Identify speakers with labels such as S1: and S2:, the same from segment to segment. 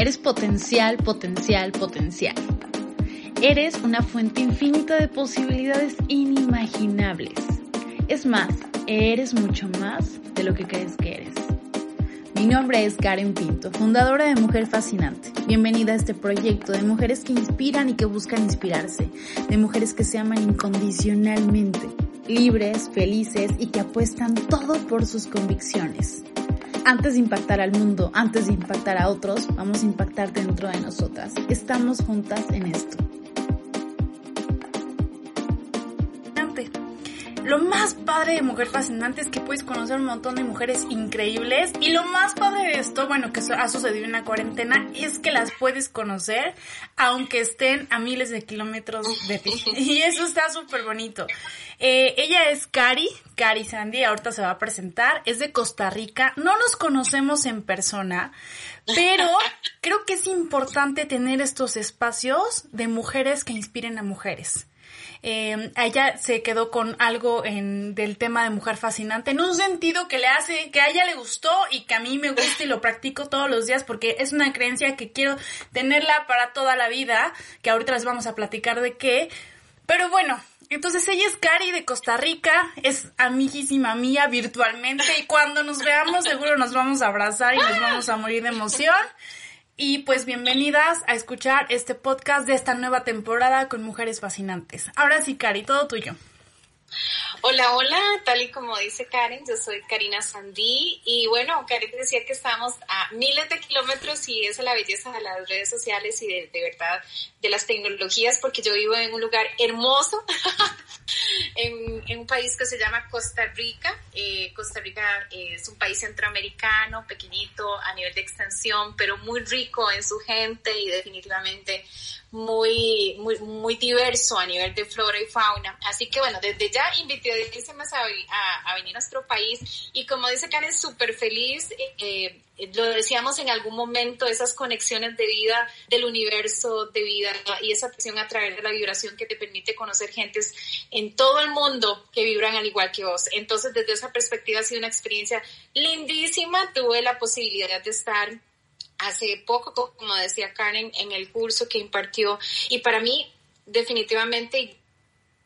S1: Eres potencial, potencial, potencial. Eres una fuente infinita de posibilidades inimaginables. Es más, eres mucho más de lo que crees que eres. Mi nombre es Karen Pinto, fundadora de Mujer Fascinante. Bienvenida a este proyecto de mujeres que inspiran y que buscan inspirarse, de mujeres que se aman incondicionalmente, libres, felices y que apuestan todo por sus convicciones. Antes de impactar al mundo, antes de impactar a otros, vamos a impactar dentro de nosotras. Estamos juntas en esto. Lo más padre de Mujer Fascinante es que puedes conocer un montón de mujeres increíbles. Y lo más padre de esto, bueno, que ha sucedido en la cuarentena, es que las puedes conocer aunque estén a miles de kilómetros de ti. Y eso está súper bonito. Eh, ella es Cari, Cari Sandy, ahorita se va a presentar, es de Costa Rica, no nos conocemos en persona, pero creo que es importante tener estos espacios de mujeres que inspiren a mujeres eh, ella se quedó con algo en, del tema de mujer fascinante, en un sentido que le hace, que a ella le gustó y que a mí me gusta y lo practico todos los días porque es una creencia que quiero tenerla para toda la vida, que ahorita les vamos a platicar de qué. Pero bueno, entonces ella es Cari de Costa Rica, es amiguísima mía virtualmente y cuando nos veamos seguro nos vamos a abrazar y nos vamos a morir de emoción. Y pues bienvenidas a escuchar este podcast de esta nueva temporada con mujeres fascinantes. Ahora sí, Cari, todo tuyo.
S2: Hola, hola, tal y como dice Karen, yo soy Karina Sandí y bueno, Karen decía que estamos a miles de kilómetros y esa es la belleza de las redes sociales y de, verdad de las tecnologías porque yo vivo en un lugar hermoso, en, un país que se llama Costa Rica. Eh, Costa Rica es un país centroamericano, pequeñito a nivel de extensión, pero muy rico en su gente y definitivamente muy, muy, muy diverso a nivel de flora y fauna. Así que bueno, desde ya invité a, a, venir a nuestro país y como dice Karen, súper feliz. Eh, lo decíamos en algún momento, esas conexiones de vida del universo de vida y esa presión a través de la vibración que te permite conocer gentes en todo el mundo que vibran al igual que vos. Entonces, desde esa perspectiva ha sido una experiencia lindísima. Tuve la posibilidad de estar hace poco, como decía Karen, en el curso que impartió y para mí definitivamente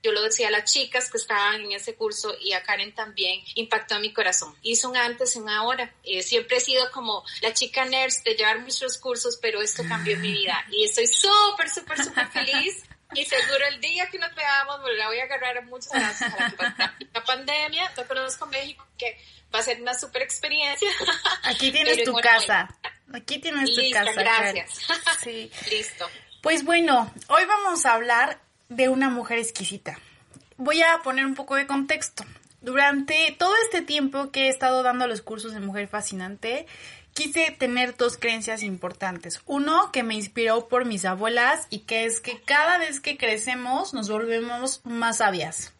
S2: yo lo decía a las chicas que estaban en ese curso y a Karen también, impactó mi corazón. Hizo un antes y un ahora. Eh, siempre he sido como la chica nurse de llevar muchos cursos, pero esto cambió mi vida y estoy súper, súper, súper feliz. Y seguro el día que nos veamos, me la voy a agarrar muchas gracias a la, pandemia. No conozco México, que va a ser una súper experiencia.
S1: Aquí tienes tu casa. Aquí tienes tu casa.
S2: Gracias. Sí. Listo.
S1: Pues bueno, hoy vamos a hablar de una mujer exquisita. Voy a poner un poco de contexto. Durante todo este tiempo que he estado dando los cursos de Mujer Fascinante, quise tener dos creencias importantes. Uno, que me inspiró por mis abuelas y que es que cada vez que crecemos nos volvemos más sabias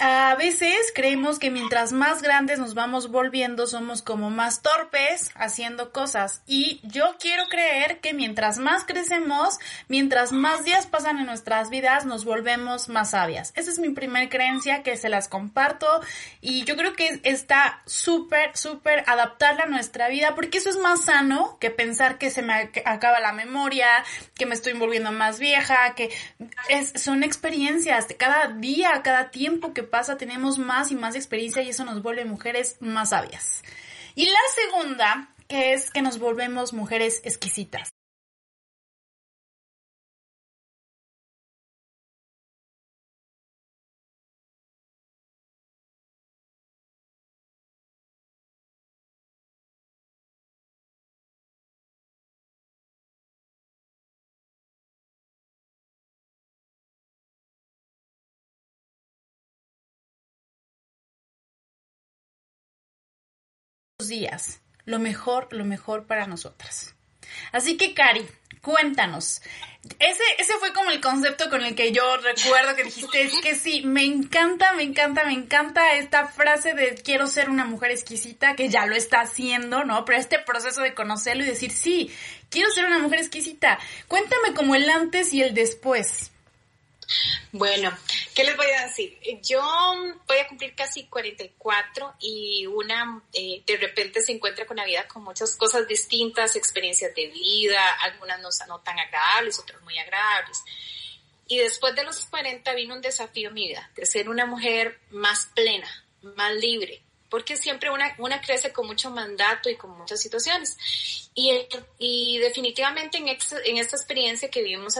S1: a veces creemos que mientras más grandes nos vamos volviendo somos como más torpes haciendo cosas y yo quiero creer que mientras más crecemos, mientras más días pasan en nuestras vidas nos volvemos más sabias. Esa es mi primer creencia que se las comparto y yo creo que está súper, súper adaptarla a nuestra vida porque eso es más sano que pensar que se me acaba la memoria, que me estoy volviendo más vieja, que es, son experiencias de cada día, cada tiempo que pasa tenemos más y más experiencia y eso nos vuelve mujeres más sabias. Y la segunda, es que nos volvemos mujeres exquisitas. Días. Lo mejor, lo mejor para nosotras. Así que, Cari, cuéntanos. Ese, ese fue como el concepto con el que yo recuerdo que dijiste, es que sí, me encanta, me encanta, me encanta esta frase de quiero ser una mujer exquisita, que ya lo está haciendo, ¿no? Pero este proceso de conocerlo y decir, sí, quiero ser una mujer exquisita. Cuéntame como el antes y el después.
S2: Bueno, ¿qué les voy a decir? Yo voy a cumplir casi 44 y una eh, de repente se encuentra con la vida con muchas cosas distintas, experiencias de vida, algunas no, no tan agradables, otras muy agradables. Y después de los 40 vino un desafío en mi vida, de ser una mujer más plena, más libre, porque siempre una, una crece con mucho mandato y con muchas situaciones. Y, definitivamente en, en esta experiencia que vivimos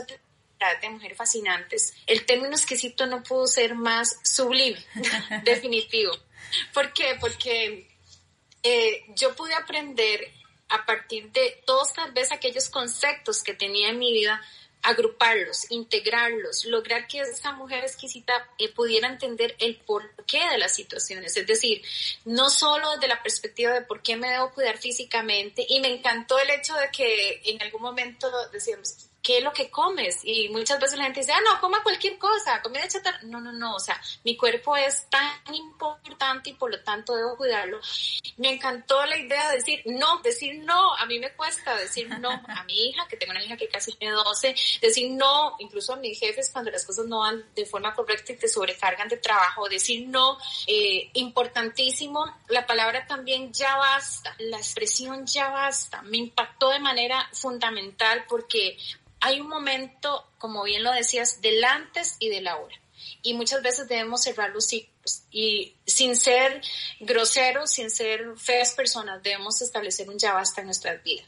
S2: de mujeres fascinantes, el término exquisito no pudo ser más sublime, definitivo. ¿Por qué? Porque eh, yo pude aprender a partir de todos tal vez aquellos conceptos que tenía en mi vida, agruparlos, integrarlos, lograr que esa mujer exquisita eh, pudiera entender el porqué de las situaciones, es decir, no solo desde la perspectiva de por qué me debo cuidar físicamente, y me encantó el hecho de que en algún momento decíamos, ¿qué es lo que comes? Y muchas veces la gente dice, ah, no, coma cualquier cosa, comida chatarra. No, no, no, o sea, mi cuerpo es tan importante y por lo tanto debo cuidarlo. Me encantó la idea de decir no, decir no, a mí me cuesta decir no a mi hija, que tengo una hija que casi tiene 12, decir no, incluso a mis jefes cuando las cosas no van de forma correcta y te sobrecargan de trabajo, decir no, eh, importantísimo, la palabra también ya basta, la expresión ya basta, me impactó de manera fundamental porque hay un momento, como bien lo decías, del antes y del ahora. Y muchas veces debemos cerrar los ciclos. Y sin ser groseros, sin ser feas personas, debemos establecer un ya basta en nuestras vidas.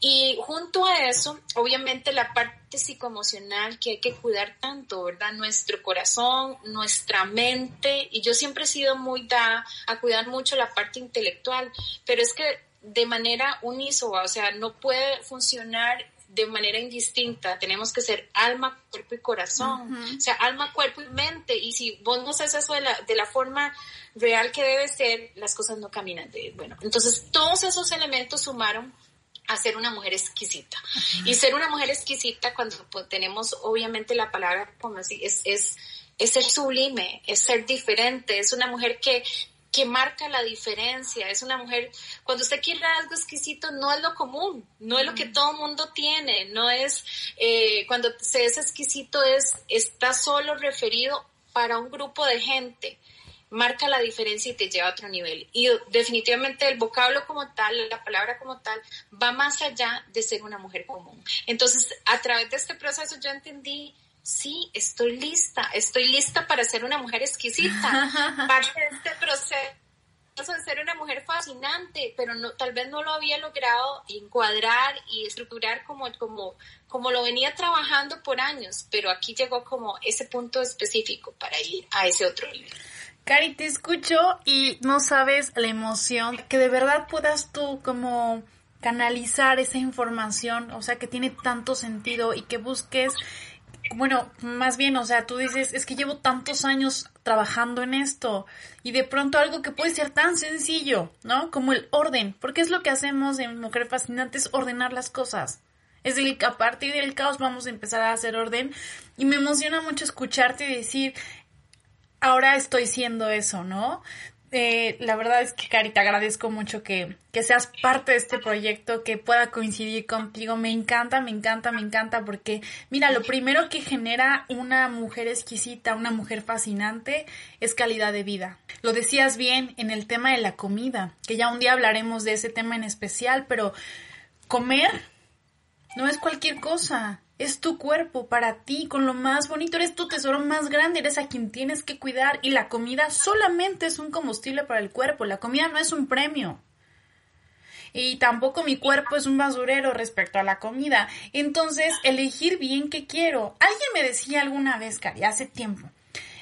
S2: Y junto a eso, obviamente la parte psicoemocional que hay que cuidar tanto, ¿verdad? Nuestro corazón, nuestra mente. Y yo siempre he sido muy dada a cuidar mucho la parte intelectual, pero es que de manera unísoba, o sea, no puede funcionar de manera indistinta. Tenemos que ser alma, cuerpo y corazón. O sea, alma, cuerpo y mente. Y si vos no haces eso de la, de la forma real que debe ser, las cosas no caminan de bueno. Entonces, todos esos elementos sumaron a ser una mujer exquisita. Y ser una mujer exquisita cuando pues, tenemos obviamente la palabra como así, es, es, es ser sublime, es ser diferente, es una mujer que que marca la diferencia. Es una mujer, cuando usted quiere algo exquisito, no es lo común, no es lo que todo mundo tiene, no es, eh, cuando se es exquisito es, está solo referido para un grupo de gente marca la diferencia y te lleva a otro nivel. Y definitivamente el vocablo como tal, la palabra como tal, va más allá de ser una mujer común. Entonces, a través de este proceso yo entendí sí, estoy lista, estoy lista para ser una mujer exquisita. Parte de este proceso de ser una mujer fascinante, pero no, tal vez no lo había logrado encuadrar y estructurar como, como, como lo venía trabajando por años, pero aquí llegó como ese punto específico para ir a ese otro nivel.
S1: Cari, te escucho y no sabes la emoción que de verdad puedas tú como canalizar esa información, o sea, que tiene tanto sentido y que busques bueno, más bien, o sea, tú dices, es que llevo tantos años trabajando en esto y de pronto algo que puede ser tan sencillo, ¿no? Como el orden, porque es lo que hacemos en Mujer Fascinante, es ordenar las cosas. Es que a partir del caos vamos a empezar a hacer orden y me emociona mucho escucharte decir, ahora estoy siendo eso, ¿no? Eh, la verdad es que, Cari, te agradezco mucho que, que, seas parte de este proyecto, que pueda coincidir contigo. Me encanta, me encanta, me encanta, porque, mira, lo primero que genera una mujer exquisita, una mujer fascinante, es calidad de vida. Lo decías bien en el tema de la comida, que ya un día hablaremos de ese tema en especial, pero comer no es cualquier cosa. Es tu cuerpo para ti, con lo más bonito, eres tu tesoro más grande, eres a quien tienes que cuidar y la comida solamente es un combustible para el cuerpo, la comida no es un premio. Y tampoco mi cuerpo es un basurero respecto a la comida. Entonces, elegir bien qué quiero. Alguien me decía alguna vez, Cari, hace tiempo,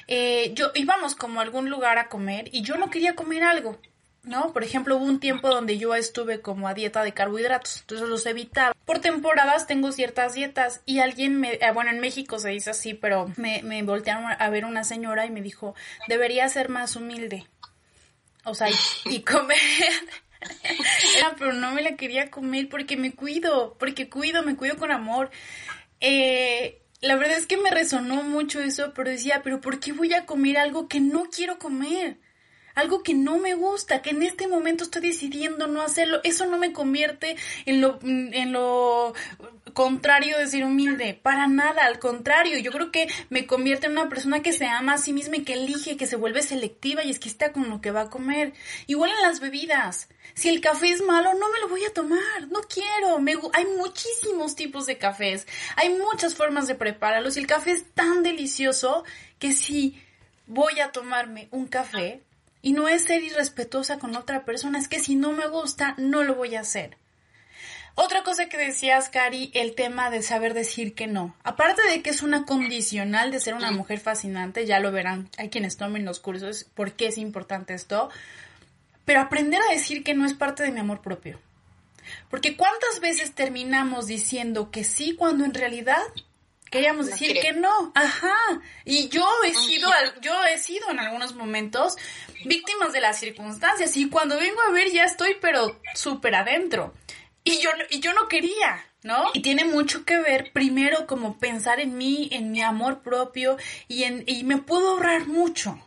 S1: eh, yo íbamos como a algún lugar a comer y yo no quería comer algo. ¿No? Por ejemplo, hubo un tiempo donde yo estuve como a dieta de carbohidratos, entonces los evitaba. Por temporadas tengo ciertas dietas y alguien me, eh, bueno, en México se dice así, pero me, me voltearon a ver una señora y me dijo, debería ser más humilde. O sea, y, comer. pero no me la quería comer porque me cuido, porque cuido, me cuido con amor. Eh, la verdad es que me resonó mucho eso, pero decía, pero ¿por qué voy a comer algo que no quiero comer? Algo que no me gusta, que en este momento estoy decidiendo no hacerlo, eso no me convierte en lo, en lo contrario de ser humilde, para nada, al contrario, yo creo que me convierte en una persona que se ama a sí misma y que elige, que se vuelve selectiva y exquisita con lo que va a comer. Igual en las bebidas, si el café es malo, no me lo voy a tomar, no quiero, me, hay muchísimos tipos de cafés, hay muchas formas de prepararlos y el café es tan delicioso que si voy a tomarme un café, y no es ser irrespetuosa con otra persona, es que si no me gusta, no lo voy a hacer. Otra cosa que decías, Cari, el tema de saber decir que no. Aparte de que es una condicional de ser una mujer fascinante, ya lo verán, hay quienes tomen los cursos, por qué es importante esto, pero aprender a decir que no es parte de mi amor propio. Porque cuántas veces terminamos diciendo que sí cuando en realidad queríamos decir que no. Ajá. Y yo he sido, yo he sido en algunos momentos víctimas de las circunstancias y cuando vengo a ver ya estoy pero súper adentro. Y yo, y yo no quería, ¿no? Y tiene mucho que ver primero como pensar en mí, en mi amor propio y, en, y me puedo ahorrar mucho.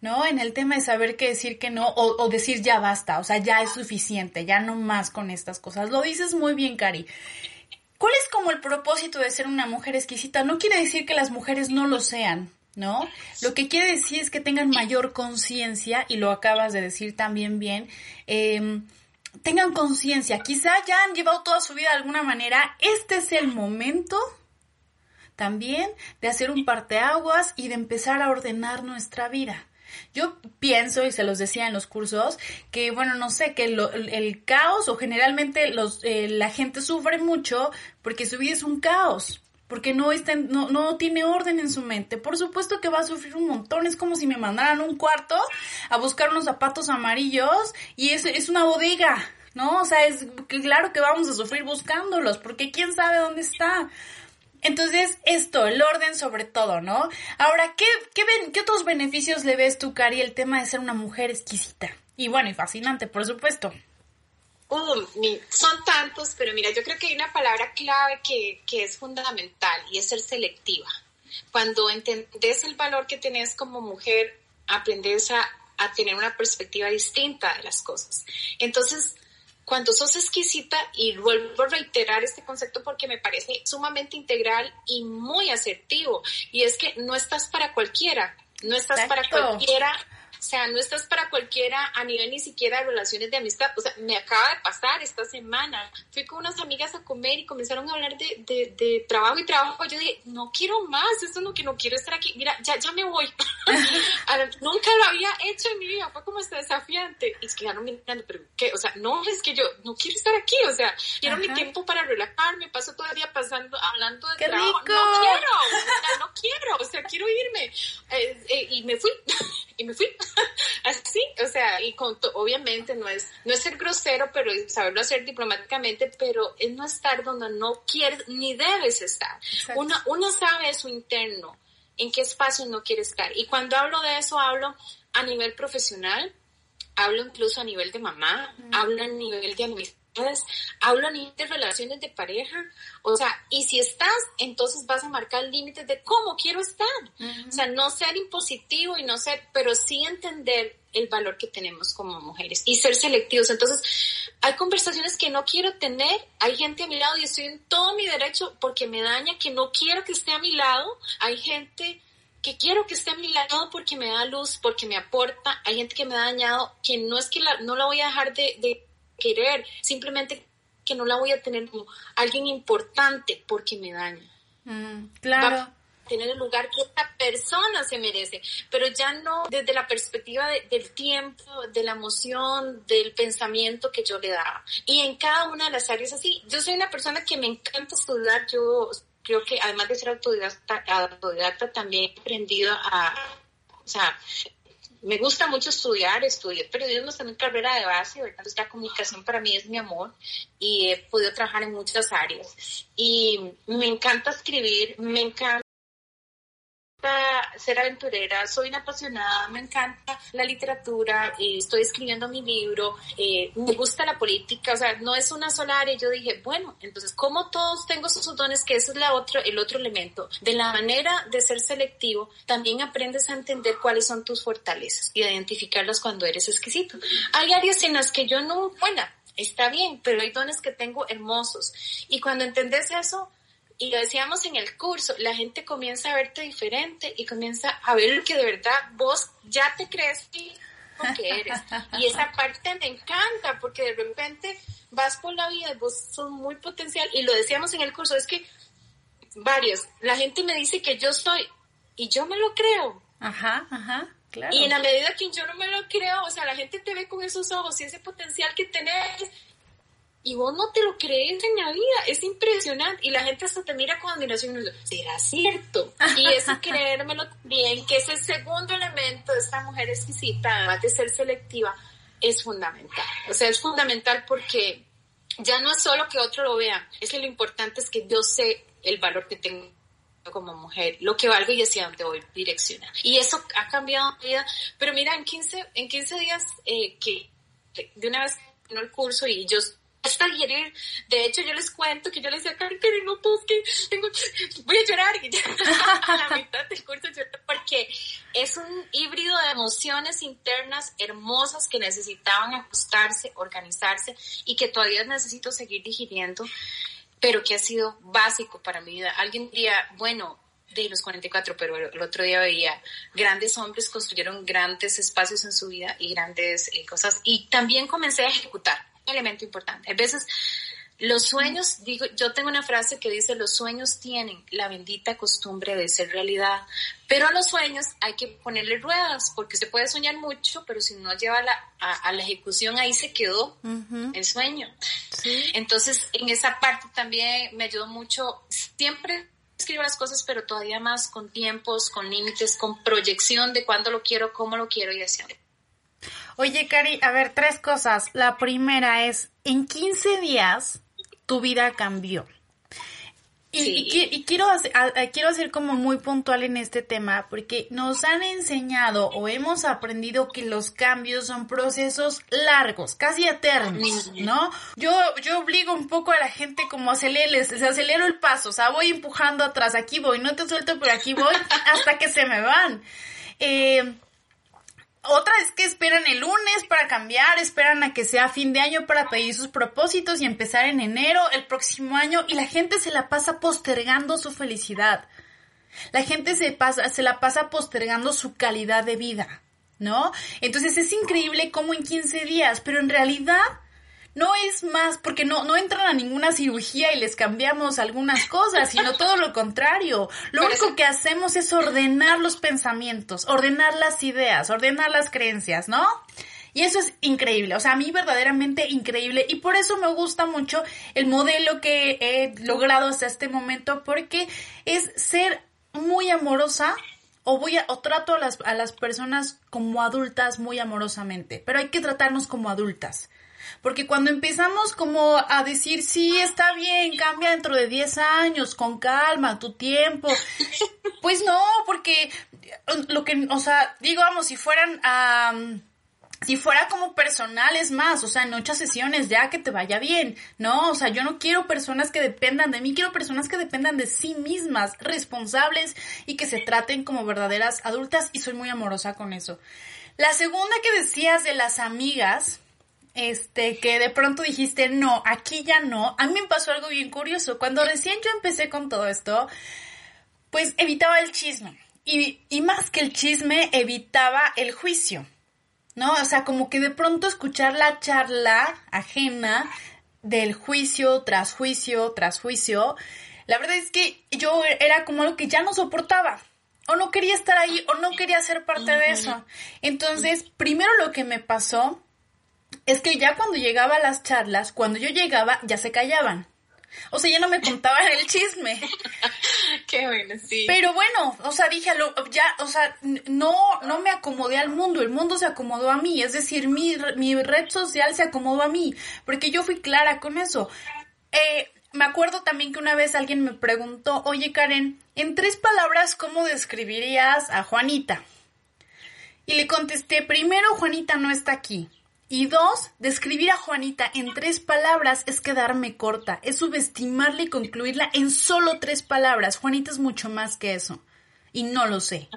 S1: ¿no? En el tema de saber qué decir que no o, o, decir ya basta, o sea, ya es suficiente, ya no más con estas cosas. Lo dices muy bien, Cari. ¿Cuál es como el propósito de ser una mujer exquisita? No quiere decir que las mujeres no lo sean, ¿no? Lo que quiere decir es que tengan mayor conciencia, y lo acabas de decir también bien, eh, tengan conciencia, quizá ya han llevado toda su vida de alguna manera, este es el momento también de hacer un parteaguas y de empezar a ordenar nuestra vida. Yo pienso, y se los decía en los cursos, que bueno, no sé, que el caos o generalmente los, eh, la gente sufre mucho porque su vida es un caos porque no, está no, no tiene orden en su mente. Por supuesto que va a sufrir un montón. Es como si me mandaran un cuarto a buscar unos zapatos amarillos y es, es una bodega, ¿no? O sea, es claro que vamos a sufrir buscándolos porque quién sabe dónde está. Entonces, esto, el orden sobre todo, ¿no? Ahora, ¿qué, qué, qué otros beneficios le ves tú, Cari, el tema de ser una mujer exquisita? Y bueno, y fascinante, por supuesto.
S2: Uh, son tantos, pero mira, yo creo que hay una palabra clave que, que es fundamental y es ser selectiva. Cuando entendés el valor que tenés como mujer, aprendes a, a tener una perspectiva distinta de las cosas. Entonces, cuando sos exquisita, y vuelvo a reiterar este concepto porque me parece sumamente integral y muy asertivo, y es que no estás para cualquiera, no estás para cualquiera o sea, no estás para cualquiera a nivel ni siquiera de relaciones de amistad. O sea, me acaba de pasar esta semana. Fui con unas amigas a comer y comenzaron a hablar de, de, de trabajo y trabajo. Yo dije, no quiero más, esto no que no quiero estar aquí. Mira, ya, ya me voy. Nunca lo había hecho en mi vida, fue como este desafiante. Y es que ya no me entiendo, pero ¿qué? O sea, no, es que yo no quiero estar aquí. O sea, quiero mi tiempo para relajarme. Paso todo el día pasando, hablando de
S1: ¡Qué
S2: trabajo.
S1: Rico!
S2: No quiero, o sea, no quiero, o sea, quiero irme. Eh, eh, y me fui, y me fui. Así, o sea, y con obviamente no es, no es ser grosero, pero saberlo hacer diplomáticamente, pero es no estar donde no quieres ni debes estar. Uno, uno sabe su interno, en qué espacio no quiere estar. Y cuando hablo de eso, hablo a nivel profesional, hablo incluso a nivel de mamá, hablo a nivel de nivel de relaciones de pareja, o sea, y si estás, entonces vas a marcar límites de cómo quiero estar. O sea, no ser impositivo y no ser, pero sí entender el valor que tenemos como mujeres y ser selectivos. Entonces, hay conversaciones que no quiero tener, hay gente a mi lado y estoy en todo mi derecho porque me daña, que no quiero que esté a mi lado, hay gente que quiero que esté a mi lado porque me da luz, porque me aporta, hay gente que me ha dañado, que no es que la, no la voy a dejar de, de querer, simplemente que no la voy a tener como alguien importante porque me daña.
S1: Mm, claro.
S2: Va a tener el lugar que esta persona se merece, pero ya no desde la perspectiva de, del tiempo, de la emoción, del pensamiento que yo le daba. Y en cada una de las áreas así, yo soy una persona que me encanta estudiar, yo creo que además de ser autodidacta, autodidacta también he aprendido a, o sea, me gusta mucho estudiar, estudié periodismo también carrera de base, ¿verdad? Entonces la comunicación para mí es mi amor y he podido trabajar en muchas áreas. Y me encanta escribir, me encanta ser aventurera, soy una apasionada, me encanta la literatura, eh, estoy escribiendo mi libro, eh, me gusta la política, o sea, no es una sola área. Yo dije, bueno, entonces, como todos tengo esos dones, que ese es la otro, el otro elemento, de la manera de ser selectivo, también aprendes a entender cuáles son tus fortalezas y identificarlas cuando eres exquisito. Hay áreas en las que yo no, bueno, está bien, pero hay dones que tengo hermosos. Y cuando entendés eso, y lo decíamos en el curso, la gente comienza a verte diferente y comienza a ver que de verdad vos ya te crees que eres. Y esa parte me encanta porque de repente vas por la vida y vos sos muy potencial. Y lo decíamos en el curso, es que varios, la gente me dice que yo soy y yo me lo creo.
S1: Ajá, ajá. Claro.
S2: Y en la medida que yo no me lo creo, o sea, la gente te ve con esos ojos y ese potencial que tenés y vos no te lo crees en la vida, es impresionante y la gente hasta te mira con admiración y dice, será cierto. Y eso creérmelo bien, que ese segundo elemento de esta mujer exquisita, además de ser selectiva, es fundamental. O sea, es fundamental porque ya no es solo que otro lo vea, es que lo importante es que yo sé el valor que tengo como mujer, lo que valgo y hacia dónde voy direccionar. Y eso ha cambiado mi vida. Pero mira, en 15, en 15 días eh, que de una vez terminó el curso y yo hasta digerir. De hecho, yo les cuento que yo les decía, Karen, no, pues que tengo, voy a llorar. A la mitad del curso porque es un híbrido de emociones internas hermosas que necesitaban ajustarse, organizarse y que todavía necesito seguir digiriendo, pero que ha sido básico para mi vida. Alguien diría, bueno, de los 44, pero el otro día veía grandes hombres construyeron grandes espacios en su vida y grandes eh, cosas y también comencé a ejecutar elemento importante. A veces los sueños, digo, yo tengo una frase que dice, los sueños tienen la bendita costumbre de ser realidad, pero a los sueños hay que ponerle ruedas, porque se puede soñar mucho, pero si no lleva a, la ejecución, ahí se quedó el sueño. Entonces, en esa parte también me ayudó mucho, siempre escribo las cosas, pero todavía más con tiempos, con límites, con proyección de cuándo lo quiero, cómo lo quiero y hacia dónde.
S1: Oye, Cari, a ver, tres cosas. La primera es, en 15 días tu vida cambió. Y, quiero, hacer, quiero ser como muy puntual en este tema porque nos han enseñado o hemos aprendido que los cambios son procesos largos, casi eternos, ¿no? Yo, yo obligo un poco a la gente como a acelerarles, acelero el paso, o sea, voy empujando atrás, aquí voy, no te suelto, pero aquí voy hasta que se me van. Eh, otra es que esperan el lunes para cambiar, esperan a que sea fin de año para pedir sus propósitos y empezar en enero el próximo año y la gente se la pasa postergando su felicidad. La gente se pasa, se la pasa postergando su calidad de vida, ¿no? Entonces es increíble cómo en 15 días, pero en realidad no es más porque no, no entran a ninguna cirugía y les cambiamos algunas cosas, sino todo lo contrario. Lo único que hacemos es ordenar los pensamientos, ordenar las ideas, ordenar las creencias, ¿no? Y eso es increíble, o sea, a mí verdaderamente increíble y por eso me gusta mucho el modelo que he logrado hasta este momento porque es ser muy amorosa o voy a, o trato a las, a las personas como adultas muy amorosamente, pero hay que tratarnos como adultas. Porque cuando empezamos como a decir, sí, está bien, cambia dentro de 10 años, con calma, tu tiempo, pues no, porque lo que, o sea, digamos, si fueran a... si fuera como personal es más, o sea, en ocho sesiones ya que te vaya bien, ¿no? O sea, yo no quiero personas que dependan de mí, quiero personas que dependan de sí mismas, responsables y que se traten como verdaderas adultas y soy muy amorosa con eso. La segunda que decías de las amigas, este, que de pronto dijiste, no, aquí ya no. A mí me pasó algo bien curioso. Cuando recién yo empecé con todo esto, pues evitaba el chisme. Y, y más que el chisme, evitaba el juicio. ¿No? O sea, como que de pronto escuchar la charla ajena del juicio tras juicio tras juicio, la verdad es que yo era como lo que ya no soportaba. O no quería estar ahí, o no quería ser parte de eso. Entonces, primero lo que me pasó es que ya cuando llegaba a las charlas, cuando yo llegaba, ya se callaban. O sea, ya no me contaban el chisme.
S2: Qué bueno, sí.
S1: Pero bueno, o sea, dije, ya, o sea, no, no me acomodé al mundo, el mundo se acomodó a mí, es decir, mi, mi red social se acomodó a mí, porque yo fui clara con eso. Eh, me acuerdo también que una vez alguien me preguntó, oye Karen, en tres palabras, ¿cómo describirías a Juanita? Y le contesté, primero, Juanita no está aquí. Y dos, describir a Juanita en tres palabras es quedarme corta, es subestimarla y concluirla en solo tres palabras. Juanita es mucho más que eso. Y no lo sé.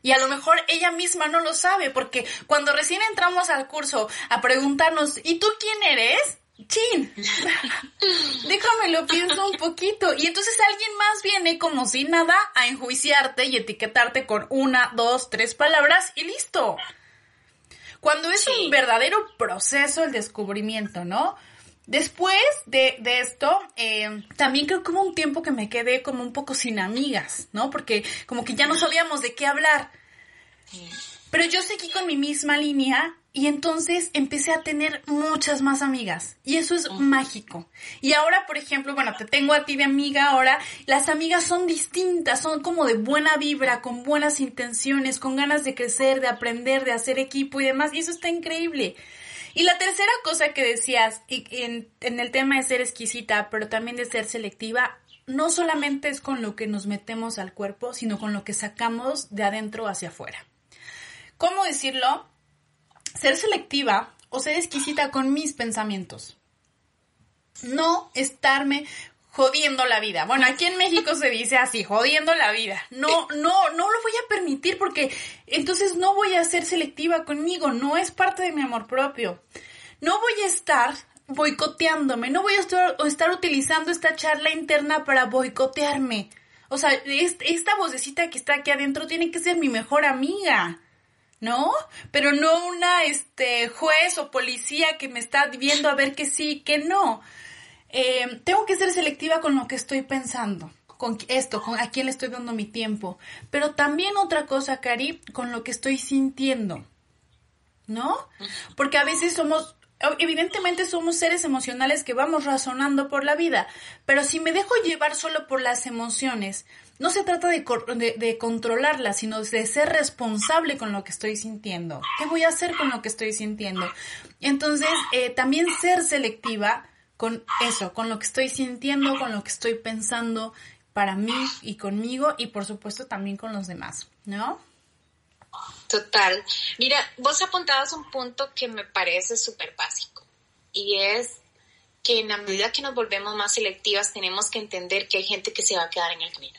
S1: Y a lo mejor ella misma no lo sabe, porque cuando recién entramos al curso a preguntarnos, ¿y tú quién eres? chin, déjame lo pienso un poquito. Y entonces alguien más viene como si nada a enjuiciarte y etiquetarte con una, dos, tres palabras y listo. Cuando es un verdadero proceso el descubrimiento, ¿no? Después de, esto, eh, también creo que hubo un tiempo que me quedé como un poco sin amigas, ¿no? Porque como que ya no sabíamos de qué hablar. Pero yo seguí con mi misma línea y entonces empecé a tener muchas más amigas. Y eso es mágico. Y ahora, por ejemplo, bueno, te tengo a ti de amiga ahora. Las amigas son distintas, son como de buena vibra, con buenas intenciones, con ganas de crecer, de aprender, de hacer equipo y demás. Y eso está increíble. Y la tercera cosa que decías en, en el tema de ser exquisita, pero también de ser selectiva, no solamente es con lo que nos metemos al cuerpo, sino con lo que sacamos de adentro hacia afuera. ¿Cómo decirlo? ser selectiva o ser exquisita con mis pensamientos. No estarme jodiendo la vida. Bueno, aquí en México se dice así, jodiendo la vida. No, no, no lo voy a permitir porque entonces no voy a ser selectiva conmigo, no es parte de mi amor propio. No voy a estar boicoteándome, no voy a estar, estar utilizando esta charla interna para boicotearme. O sea, esta vocecita que está aquí adentro tiene que ser mi mejor amiga. ¿No? Pero no una este, juez o policía que me está viendo a ver que sí, que no. Eh, tengo que ser selectiva con lo que estoy pensando, con esto, con a quién le estoy dando mi tiempo. Pero también otra cosa, Cari, con lo que estoy sintiendo, ¿no? Porque a veces somos evidentemente somos seres emocionales que vamos razonando por la vida, pero si me dejo llevar solo por las emociones, no se trata de, de, controlarlas, sino de ser responsable con lo que estoy sintiendo. ¿Qué voy a hacer con lo que estoy sintiendo? Entonces, eh, también ser selectiva con eso, con lo que estoy sintiendo, con lo que estoy pensando para mí y conmigo y por supuesto también con los demás, ¿no?
S2: Total. Mira, vos apuntabas un punto que me parece súper básico y es que en la medida que nos volvemos más selectivas tenemos que entender que hay gente que se va a quedar en el camino.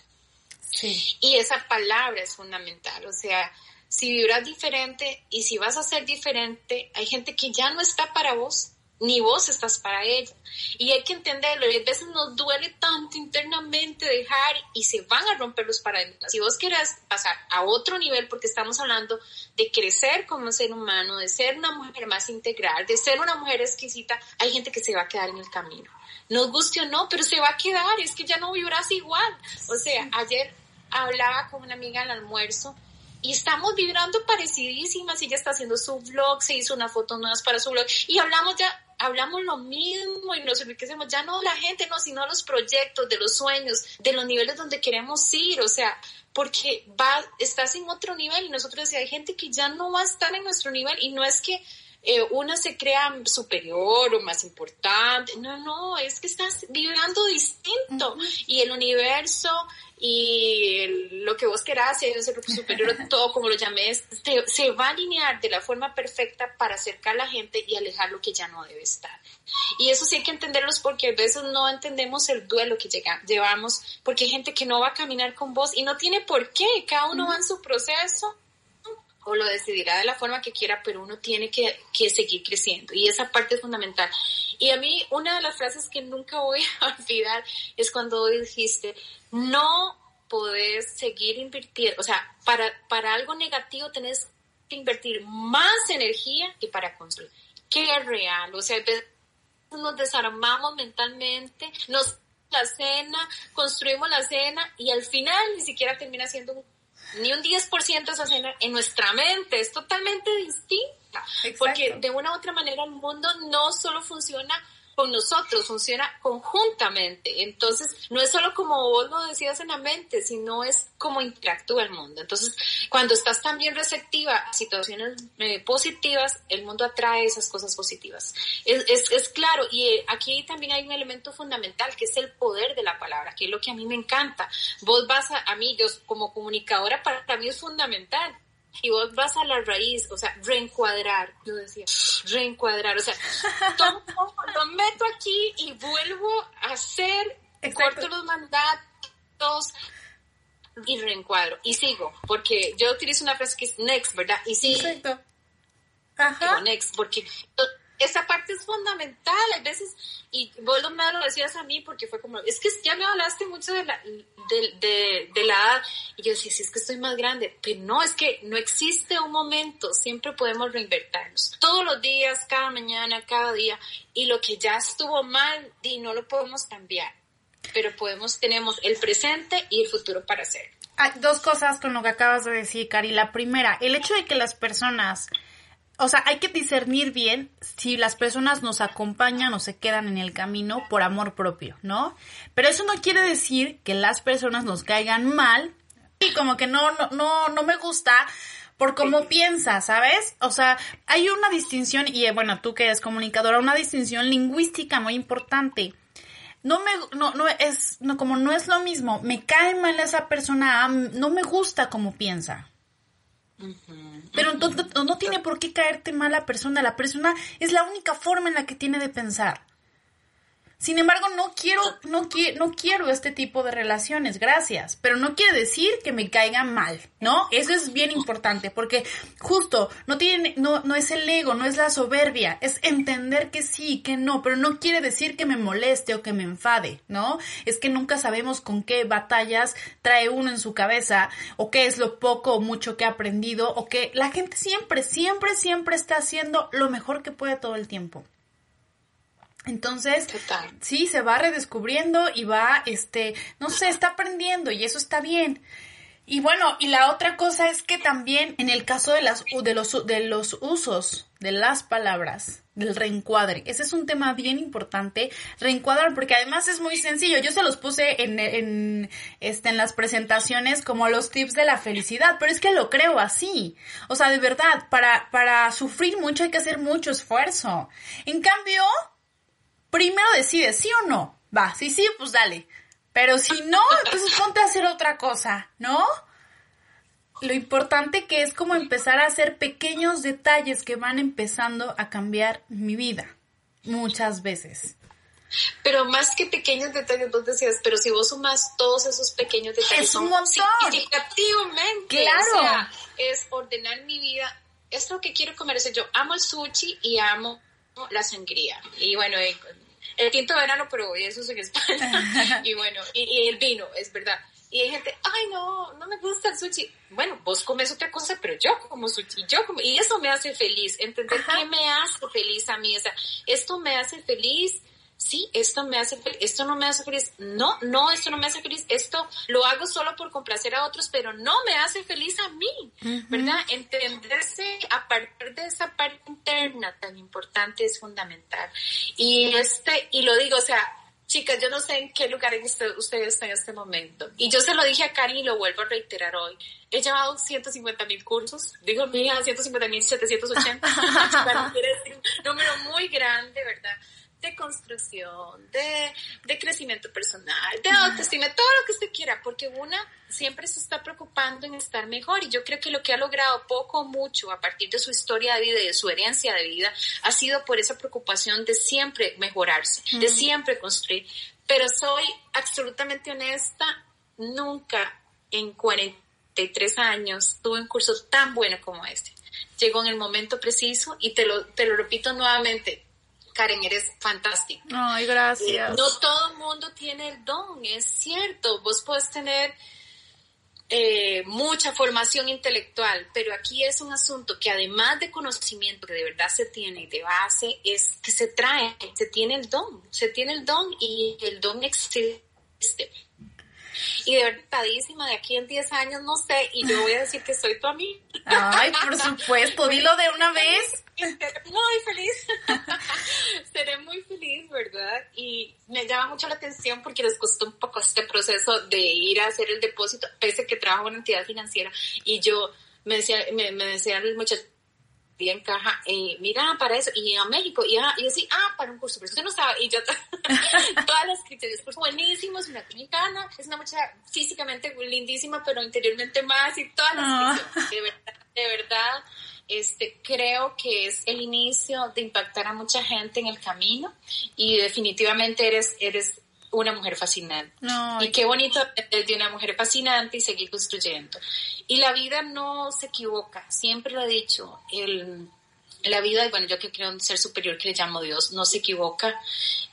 S2: Sí. Y esa palabra es fundamental, o sea, si vibras diferente y si vas a ser diferente, hay gente que ya no está para vos ni vos estás para ella. Y hay que entenderlo, y a veces nos duele tanto internamente dejar y se van a romper los paradigmas. Si vos querés pasar a otro nivel, porque estamos hablando de crecer como ser humano, de ser una mujer más integral, de ser una mujer exquisita, hay gente que se va a quedar en el camino. Nos guste o no, pero se va a quedar, es que ya no vibras igual. O sea, ayer hablaba con una amiga al almuerzo y estamos vibrando parecidísimas. Ella está haciendo su vlog, se hizo una foto nueva para su vlog y hablamos ya hablamos lo mismo y nos enriquecemos, ya no la gente, no, sino los proyectos, de los sueños, de los niveles donde queremos ir, o sea, porque va, estás en otro nivel y nosotros decíamos, hay gente que ya no va a estar en nuestro nivel y no es que eh, una se crea superior o más importante, no, no, es que estás vibrando distinto. Y el universo y lo que vos querás, si es superior todo como lo llames, se va a alinear de la forma perfecta para acercar a la gente y alejar lo que ya no debe estar. Y eso sí hay que entenderlos porque a veces no entendemos el duelo que llega, llevamos, porque hay gente que no va a caminar con vos y no tiene por qué, cada uno va en su proceso o lo decidirá de la forma que quiera, pero uno tiene que, que, seguir creciendo y esa parte es fundamental. Y a mí una de las frases que nunca voy a olvidar es cuando dijiste, no podés seguir invirtiendo, o sea, para, para algo negativo tenés que invertir más energía que para construir. ¿Qué real? O sea, nos desarmamos mentalmente, nos la cena, construimos la cena y al final ni siquiera termina siendo un ni un 10% esa cena en nuestra mente, es totalmente distinta. Porque de una u otra manera el mundo no solo funciona con nosotros, funciona conjuntamente. Entonces, no es solo como vos lo decías en la mente, sino es como interactúa el mundo. Entonces, cuando estás también receptiva a situaciones eh, positivas, el mundo atrae esas cosas positivas. Es, es, es claro, y eh, aquí también hay un elemento fundamental que es el poder de la palabra, que es lo que a mí me encanta. Vos vas a, a mí, yo como comunicadora, para mí es fundamental y vos vas a la raíz, o sea, reencuadrar, yo decía, reencuadrar, o sea, tomo, lo meto aquí y vuelvo a hacer, corto los mandatos y reencuadro y sigo, porque yo utilizo una frase que es next, ¿verdad? Y sigo. Exacto. Ajá. next, porque esa parte es fundamental, a veces, y vos lo, me lo decías a mí porque fue como, es que ya me hablaste mucho de la, de, la edad, y yo decía, si es que estoy más grande, pero no, es que no existe un momento, siempre podemos reinvertirnos, todos los días, cada mañana, cada día, y lo que ya estuvo mal, y no lo podemos cambiar, pero podemos, tenemos el presente y el futuro para hacer.
S1: Hay dos cosas con lo que acabas de decir, Cari. La primera, el hecho de que las personas o sea, hay que discernir bien si las personas nos acompañan o se quedan en el camino por amor propio, ¿no? Pero eso no quiere decir que las personas nos caigan mal y como que no, no, no, no me gusta por cómo piensa, ¿sabes? O sea, hay una distinción, y bueno, tú que eres comunicadora, una distinción lingüística muy importante. No me, no, no es, no, como no es lo mismo, me cae mal esa persona, no me gusta cómo piensa. Pero entonces no tiene por qué caerte mal la persona. La persona es la única forma en la que tiene de pensar. Sin embargo, no quiero, no, no quiero este tipo de relaciones, gracias, pero no quiere decir que me caigan mal, ¿no? Eso es bien importante, porque justo no tiene, no, no es el ego, no es la soberbia, es entender que sí, que no, pero no quiere decir que me moleste o que me enfade, ¿no? Es que nunca sabemos con qué batallas trae uno en su cabeza, o qué es lo poco o mucho que ha aprendido, o que la gente siempre, siempre, siempre está haciendo lo mejor que puede todo el tiempo. Entonces, sí, se va redescubriendo y va, este, no sé, está aprendiendo y eso está bien. Y bueno, y la otra cosa es que también en el caso de las de los de los usos de las palabras, del reencuadre, ese es un tema bien importante, reencuadrar porque además es muy sencillo. Yo se los puse en en este en las presentaciones como los tips de la felicidad, pero es que lo creo así. O sea, de verdad, para para sufrir mucho hay que hacer mucho esfuerzo. En cambio, primero decide sí o no. Va, si sí, pues dale. Pero si no, entonces ponte a hacer otra cosa, ¿no? Lo importante que es como empezar a hacer pequeños detalles que van empezando a cambiar mi vida. Muchas veces.
S2: Pero más que pequeños detalles, vos decías, pero si vos sumas todos esos pequeños detalles,
S1: es un montón.
S2: significativamente. Claro. es ordenar mi vida. Es lo que quiero comer. O yo amo el sushi y amo la sangría. Y bueno, el quinto verano, pero eso es en España. y bueno, y, el vino, es verdad. Y hay gente, ay, no, no me gusta el sushi. Bueno, vos comes otra cosa, pero yo como sushi, yo como, y eso me hace feliz, entender qué me hace feliz a mí, o sea, esto me hace feliz, sí, esto me hace feliz, esto no me hace feliz, no, no, esto no me hace feliz, esto lo hago solo por complacer a otros, pero no me hace feliz a mí, ¿verdad? Entenderse a partir de esa parte interna tan importante es fundamental. Y este, y lo digo, o sea, chicas, yo no sé en qué lugar ustedes están en este momento. Y yo se lo dije a Cari y lo vuelvo a reiterar hoy. He llevado 150 mil cursos, digo hija 150 mil 780, un número muy grande, ¿verdad? De construcción, de, de crecimiento personal, de autoestima, todo lo que usted quiera, porque una siempre se está preocupando en estar mejor y yo creo que lo que ha logrado poco o mucho a partir de su historia de vida y de su herencia de vida ha sido por esa preocupación de siempre mejorarse, de siempre construir. Pero soy absolutamente honesta, nunca en 43 años tuve un curso tan bueno como este. Llegó en el momento preciso y te lo, te lo repito nuevamente, Karen, eres fantástica.
S1: Ay, gracias.
S2: no todo el mundo tiene el don, es cierto. Vos puedes tener eh, mucha formación intelectual, pero aquí es un asunto que además de conocimiento que de verdad se tiene y de base, es que se trae, se tiene el don, se tiene el don y el don existe. Y de verdadísima, de aquí en 10 años no sé, y yo voy a decir que soy tu amiga.
S1: Ay, por supuesto, dilo de una vez.
S2: Seré muy feliz. Seré muy feliz, ¿verdad? y me llama mucho la atención porque les costó un poco este proceso de ir a hacer el depósito, pese que trabajo en una entidad financiera y yo me decía, me, me decían el muchacho en caja, eh, mira, para eso, y a México, y, a, y yo sí, ah, para un curso, pero usted no estaba, y yo, todas las criterios, pues buenísimo, es una dominicana, es una muchacha físicamente lindísima, pero interiormente más, y todas las ah. de verdad, de verdad, este, creo que es el inicio de impactar a mucha gente en el camino y definitivamente eres, eres una mujer fascinante. y qué bonito de una mujer fascinante y seguir construyendo. Y la vida no se equivoca, siempre lo he dicho, el, la vida, bueno, yo que creo un ser superior que le llamo Dios, no se equivoca,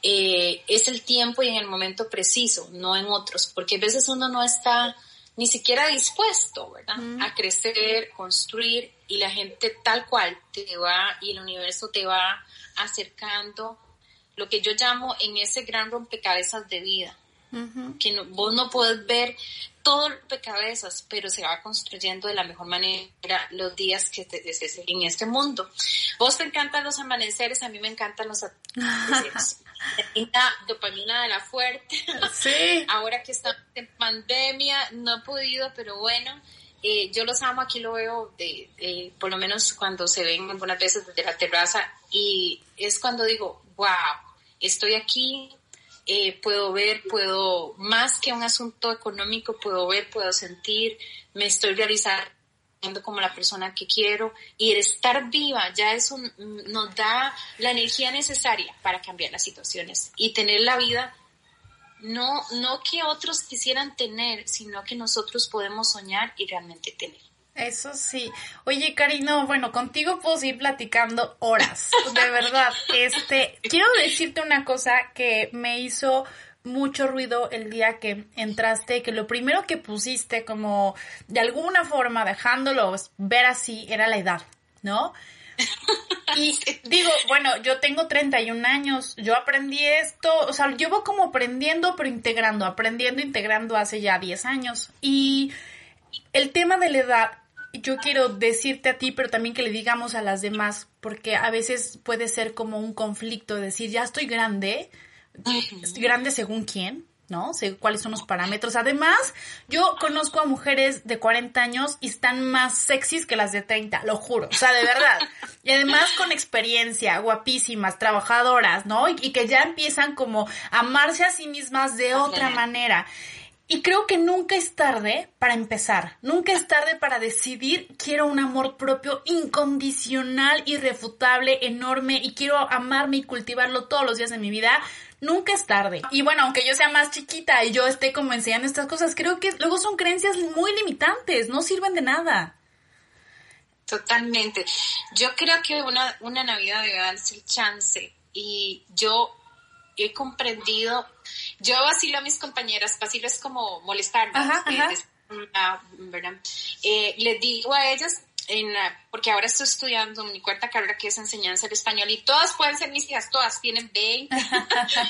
S2: eh, es el tiempo y en el momento preciso, no en otros, porque a veces uno no está ni siquiera dispuesto, ¿verdad? A crecer, construir y la gente tal cual te va y el universo te va acercando lo que yo llamo en ese gran rompecabezas de vida. Que vos no puedes ver todo el rompecabezas, pero se va construyendo de la mejor manera los días que te, en este mundo. Vos te encantan los amaneceres, a mí me encantan los atardeceres. dopamina de la fuerte.
S1: Sí.
S2: Ahora que estamos en pandemia, no he podido, pero bueno, eh, yo los amo, aquí lo veo, de, por lo menos cuando se ven algunas veces desde la terraza, y es cuando digo, wow, estoy aquí, eh, puedo ver, puedo, más que un asunto económico, puedo ver, puedo sentir, me estoy realizando como la persona que quiero y el estar viva ya es un, nos da la energía necesaria para cambiar las situaciones y tener la vida no, no que otros quisieran tener, sino que nosotros podemos soñar y realmente tener.
S1: Eso sí. Oye, Karino, bueno, contigo puedo seguir platicando horas, de verdad. Este, quiero decirte una cosa que me hizo mucho ruido el día que entraste, que lo primero que pusiste como de alguna forma dejándolo ver así era la edad, ¿no? Y digo, bueno, yo tengo 31 años, yo aprendí esto, o sea, llevo como aprendiendo, pero integrando, aprendiendo, integrando hace ya 10 años. Y el tema de la edad yo quiero decirte a ti, pero también que le digamos a las demás, porque a veces puede ser como un conflicto, decir, ya estoy grande, estoy grande según quién, ¿no? Sé cuáles son los parámetros. Además, yo conozco a mujeres de 40 años y están más sexys que las de 30, lo juro, o sea, de verdad. Y además con experiencia, guapísimas, trabajadoras, ¿no? Y, y que ya empiezan como a amarse a sí mismas de otra manera. Y creo que nunca es tarde para empezar, nunca es tarde para decidir quiero un amor propio incondicional, irrefutable, enorme y quiero amarme y cultivarlo todos los días de mi vida. Nunca es tarde. Y bueno, aunque yo sea más chiquita y yo esté como enseñando estas cosas, creo que luego son creencias muy limitantes, no sirven de nada.
S2: Totalmente. Yo creo que una, una Navidad debe darse el chance y yo he comprendido, yo vacilo a mis compañeras, vacilo es como molestarlas, eh, les digo a ellas, en, porque ahora estoy estudiando mi cuarta carrera que es enseñanza del español y todas pueden ser mis hijas, todas tienen 20,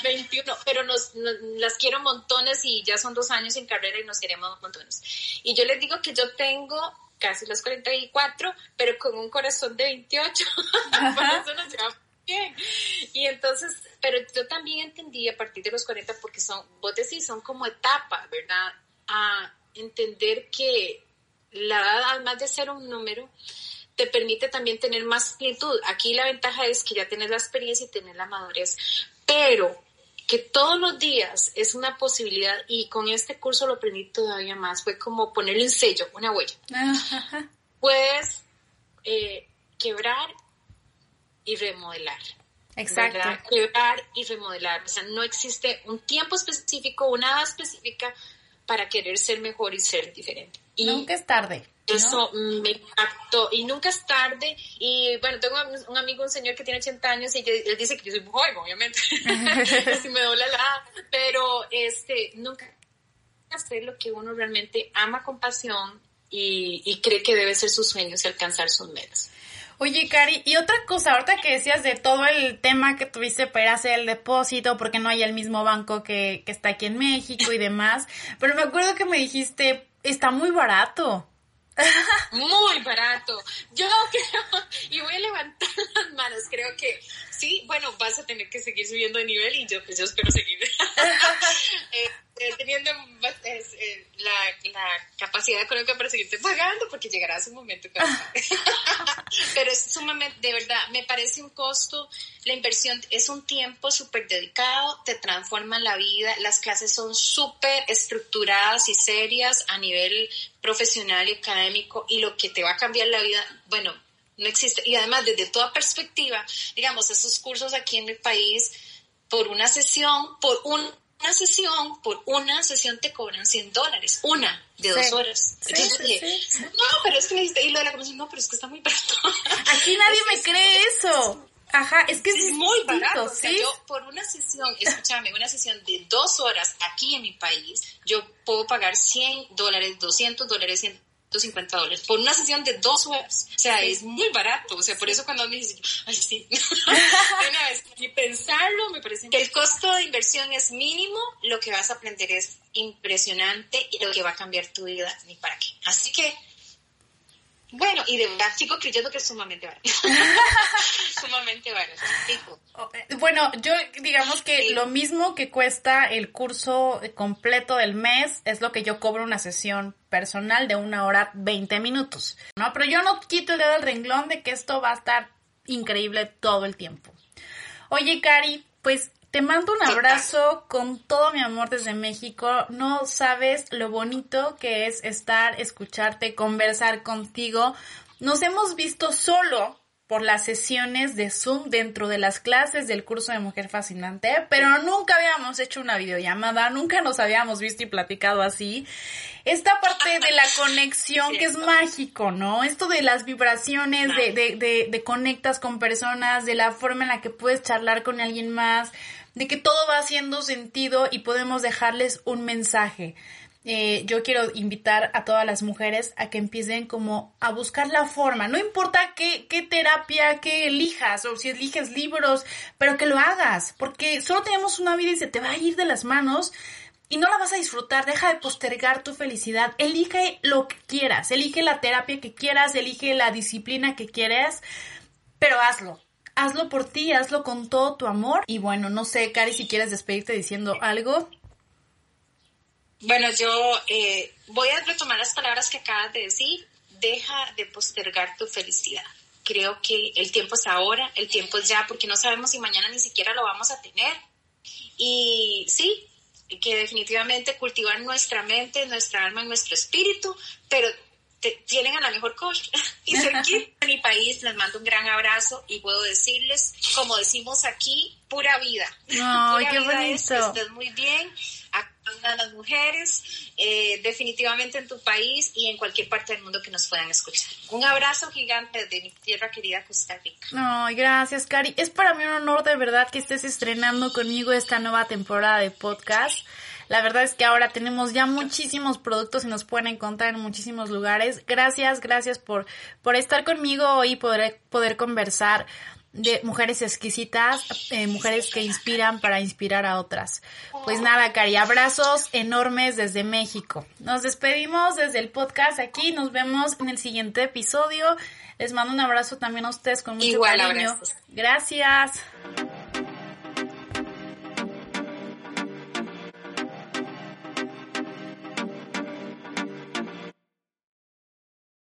S2: 21, pero nos, las quiero montones y ya son dos años en carrera y nos queremos montones. Y yo les digo que yo tengo casi los 44, pero con un corazón de 28, por eso nos llevamos bien. Y entonces, pero yo también entendí a partir de los 40, porque son, vos decís, son como etapas, ¿verdad? A entender que la edad, además de ser un número, te permite también tener más plenitud. Aquí la ventaja es que ya tienes la experiencia y tienes la madurez, pero que todos los días es una posibilidad y con este curso lo aprendí todavía más, fue como ponerle un sello, una huella. Puedes eh, quebrar y remodelar.
S1: Exacto.
S2: Quebrar y remodelar. O sea, no existe un tiempo específico, una edad específica para querer ser mejor y ser diferente. Y
S1: nunca es tarde.
S2: Eso me impactó. Y nunca es tarde. Y bueno, tengo un amigo, un señor que tiene 80 años y él dice que yo soy joven, obviamente. si me dobla la Pero este, nunca hacer lo que uno realmente ama con pasión y, y cree que debe ser sus sueños y alcanzar sus metas.
S1: Oye, Cari, y otra cosa, ahorita que decías de todo el tema que tuviste para hacer el depósito, porque no hay el mismo banco que, que está aquí en México y demás, pero me acuerdo que me dijiste, está muy barato.
S2: Muy barato. Yo creo, y voy a levantar las manos, creo que sí, bueno, vas a tener que seguir subiendo de nivel y yo, pues yo espero seguir eh, eh, teniendo eh, la, la, capacidad económica para seguirte pagando, porque llegará su momento. Pero es sumamente, de verdad, me parece un costo, la inversión es un tiempo súper dedicado, te transforma la vida, las clases son súper estructuradas y serias a nivel profesional y académico y lo que te va a cambiar la vida, bueno, no existe. Y además, desde toda perspectiva, digamos, esos cursos aquí en el país, por una sesión, por una sesión, por una sesión te cobran 100 dólares, una de dos horas. Entonces no, pero es que le y lo de la comisión, no, pero es que está muy barato.
S1: Aquí nadie me cree eso. Ajá, es que es, muy barato.
S2: O sea, yo por una sesión, escúchame, una sesión de dos horas aquí en mi país, yo puedo pagar 100 dólares, 200 dólares, 150 dólares por una sesión de dos horas. O sea, es muy barato. O sea, por eso cuando me dicen, ay, sí, una vez, y pensarlo me parece que el costo de inversión es mínimo, lo que vas a aprender es impresionante y lo que va a cambiar tu vida, ni para qué. Así que bueno, y de verdad sigo creyendo que es sumamente barato. sumamente barato.
S1: Eh, bueno, yo digamos que lo mismo que cuesta el curso completo del mes es lo que yo cobro una sesión personal de una hora 20 minutos. ¿no? Pero yo no quito el dedo del renglón de que esto va a estar increíble todo el tiempo. Oye, Cari, pues te mando un abrazo con todo mi amor desde México. No sabes lo bonito que es estar, escucharte, conversar contigo. Nos hemos visto solo por las sesiones de Zoom dentro de las clases del curso de Mujer Fascinante, pero nunca habíamos hecho una videollamada, nunca nos habíamos visto y platicado así. Esta parte de la conexión que es mágico, ¿no? Esto de las vibraciones, de, de, de, de conectas con personas, de la forma en la que puedes charlar con alguien más, de que todo va haciendo sentido y podemos dejarles un mensaje. Eh, yo quiero invitar a todas las mujeres a que empiecen como a buscar la forma. No importa qué, qué terapia que elijas o si eliges libros, pero que lo hagas, porque solo tenemos una vida y se te va a ir de las manos y no la vas a disfrutar. Deja de postergar tu felicidad. Elige lo que quieras, elige la terapia que quieras, elige la disciplina que quieras, pero hazlo hazlo por ti, hazlo con todo tu amor. Y bueno, no sé, Cari, si quieres despedirte diciendo algo.
S2: Bueno, yo eh, voy a retomar las palabras que acabas de decir. Deja de postergar tu felicidad. Creo que el tiempo es ahora, el tiempo es ya, porque no sabemos si mañana ni siquiera lo vamos a tener. Y sí, que definitivamente cultivar nuestra mente, nuestra alma y nuestro espíritu, pero tienen a la mejor coach. y aquí en mi país les mando un gran abrazo y puedo decirles, como decimos aquí, pura vida.
S1: No, qué bonito.
S2: Es, muy bien a las mujeres, eh, definitivamente en tu país y en cualquier parte del mundo que nos puedan escuchar. Un abrazo gigante de mi tierra querida Costa Rica.
S1: No, gracias, Cari. Es para mí un honor de verdad que estés estrenando conmigo esta nueva temporada de podcast. La verdad es que ahora tenemos ya muchísimos productos y nos pueden encontrar en muchísimos lugares. Gracias, gracias por, por estar conmigo y poder, poder conversar de mujeres exquisitas, eh, mujeres que inspiran para inspirar a otras. Pues nada, Cari, abrazos enormes desde México. Nos despedimos desde el podcast aquí, nos vemos en el siguiente episodio. Les mando un abrazo también a ustedes con mucho cariño. Gracias.